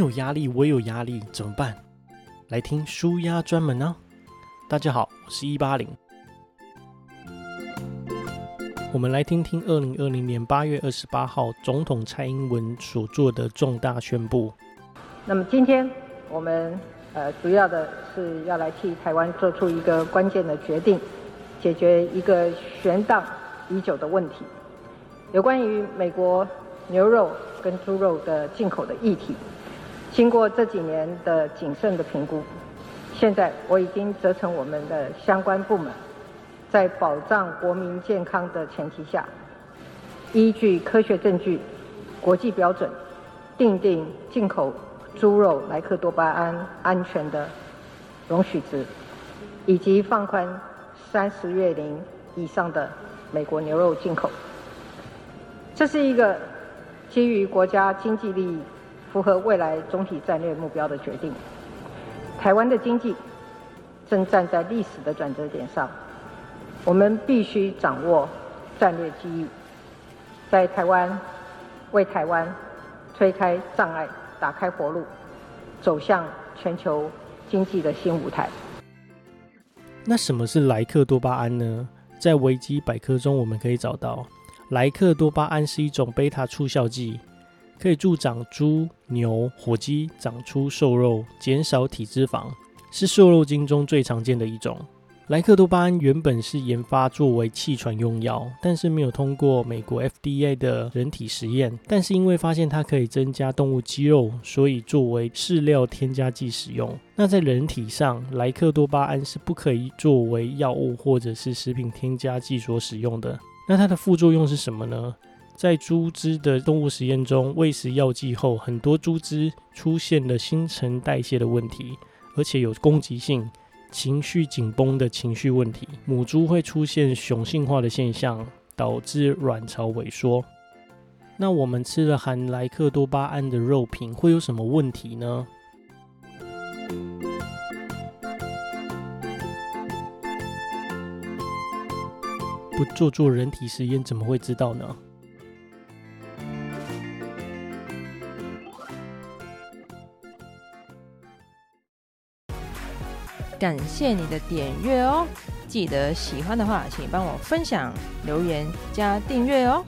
有压力，我也有压力，怎么办？来听舒压专门呢。大家好，我是一八零。我们来听听二零二零年八月二十八号总统蔡英文所做的重大宣布。那么今天我们呃主要的是要来替台湾做出一个关键的决定，解决一个悬荡已久的问题，有关于美国牛肉跟猪肉的进口的议题。经过这几年的谨慎的评估，现在我已经责成我们的相关部门。在保障国民健康的前提下，依据科学证据、国际标准，定定进口猪肉莱克多巴胺安全的容许值，以及放宽三十月龄以上的美国牛肉进口。这是一个基于国家经济利益、符合未来总体战略目标的决定。台湾的经济正站在历史的转折点上。我们必须掌握战略机遇，在台湾为台湾推开障碍、打开活路，走向全球经济的新舞台。那什么是莱克多巴胺呢？在维基百科中，我们可以找到，莱克多巴胺是一种贝塔促效剂，可以助长猪、牛、火鸡长出瘦肉，减少体脂肪，是瘦肉精中最常见的一种。莱克多巴胺原本是研发作为气喘用药，但是没有通过美国 FDA 的人体实验。但是因为发现它可以增加动物肌肉，所以作为饲料添加剂使用。那在人体上，莱克多巴胺是不可以作为药物或者是食品添加剂所使用的。那它的副作用是什么呢？在猪只的动物实验中，喂食药剂后，很多猪只出现了新陈代谢的问题，而且有攻击性。情绪紧绷的情绪问题，母猪会出现雄性化的现象，导致卵巢萎缩。那我们吃了含莱克多巴胺的肉品会有什么问题呢？不做做人体实验，怎么会知道呢？感谢你的点阅哦！记得喜欢的话，请帮我分享、留言、加订阅哦！